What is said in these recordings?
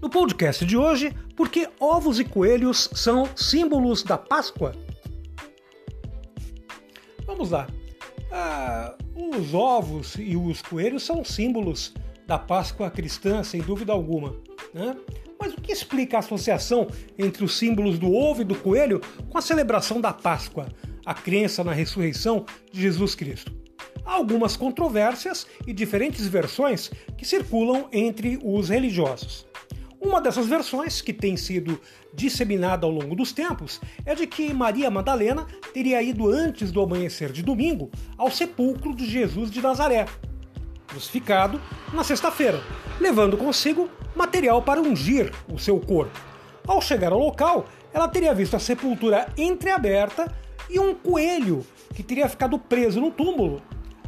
No podcast de hoje, por que ovos e coelhos são símbolos da Páscoa? Vamos lá. Ah, os ovos e os coelhos são símbolos da Páscoa cristã, sem dúvida alguma. Né? Mas o que explica a associação entre os símbolos do ovo e do coelho com a celebração da Páscoa, a crença na ressurreição de Jesus Cristo? Há algumas controvérsias e diferentes versões que circulam entre os religiosos. Uma dessas versões, que tem sido disseminada ao longo dos tempos, é de que Maria Madalena teria ido antes do amanhecer de domingo ao sepulcro de Jesus de Nazaré, crucificado na sexta-feira, levando consigo material para ungir o seu corpo. Ao chegar ao local, ela teria visto a sepultura entreaberta e um coelho que teria ficado preso no túmulo.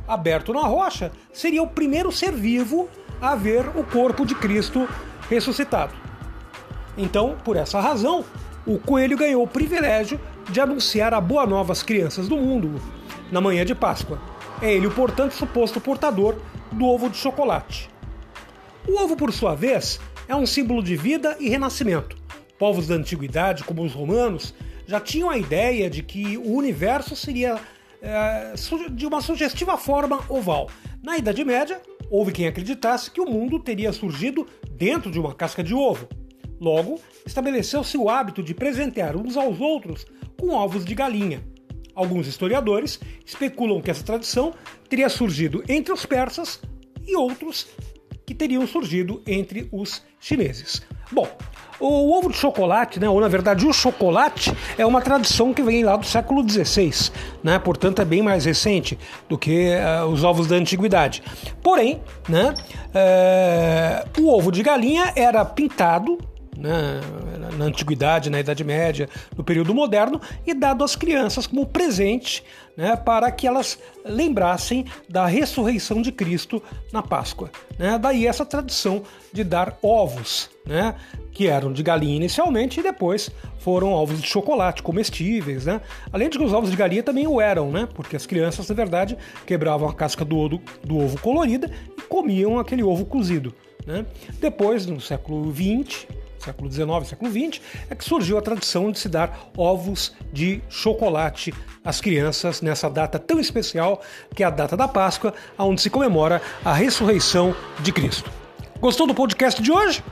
Aberto na rocha, seria o primeiro ser vivo a ver o corpo de Cristo ressuscitado. Então, por essa razão, o coelho ganhou o privilégio de anunciar a boa nova às crianças do mundo na manhã de Páscoa. É ele, portanto, suposto portador do ovo de chocolate. O ovo, por sua vez, é um símbolo de vida e renascimento. Povos da antiguidade, como os romanos, já tinham a ideia de que o universo seria é, de uma sugestiva forma oval. Na Idade Média, houve quem acreditasse que o mundo teria surgido dentro de uma casca de ovo. Logo, estabeleceu-se o hábito de presentear uns aos outros com ovos de galinha. Alguns historiadores especulam que essa tradição teria surgido entre os persas e outros que teriam surgido entre os chineses. Bom, o ovo de chocolate, né, ou na verdade o chocolate, é uma tradição que vem lá do século XVI, né, portanto é bem mais recente do que uh, os ovos da antiguidade. Porém, né, uh, o ovo de galinha era pintado né, na antiguidade, na Idade Média, no período moderno, e dado às crianças como presente né, para que elas lembrassem da ressurreição de Cristo na Páscoa. Né? Daí essa tradição de dar ovos, né, que eram de galinha inicialmente e depois foram ovos de chocolate comestíveis. Né? Além de que os ovos de galinha também o eram, né? porque as crianças, na verdade, quebravam a casca do, ovo, do ovo colorida e comiam aquele ovo cozido. Né? Depois, no século XX, século XIX, século XX, é que surgiu a tradição de se dar ovos de chocolate às crianças nessa data tão especial que é a data da Páscoa, onde se comemora a ressurreição de Cristo. Gostou do podcast de hoje?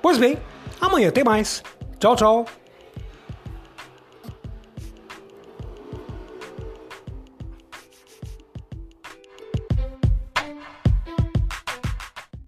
Pois bem, amanhã tem mais. Tchau, tchau.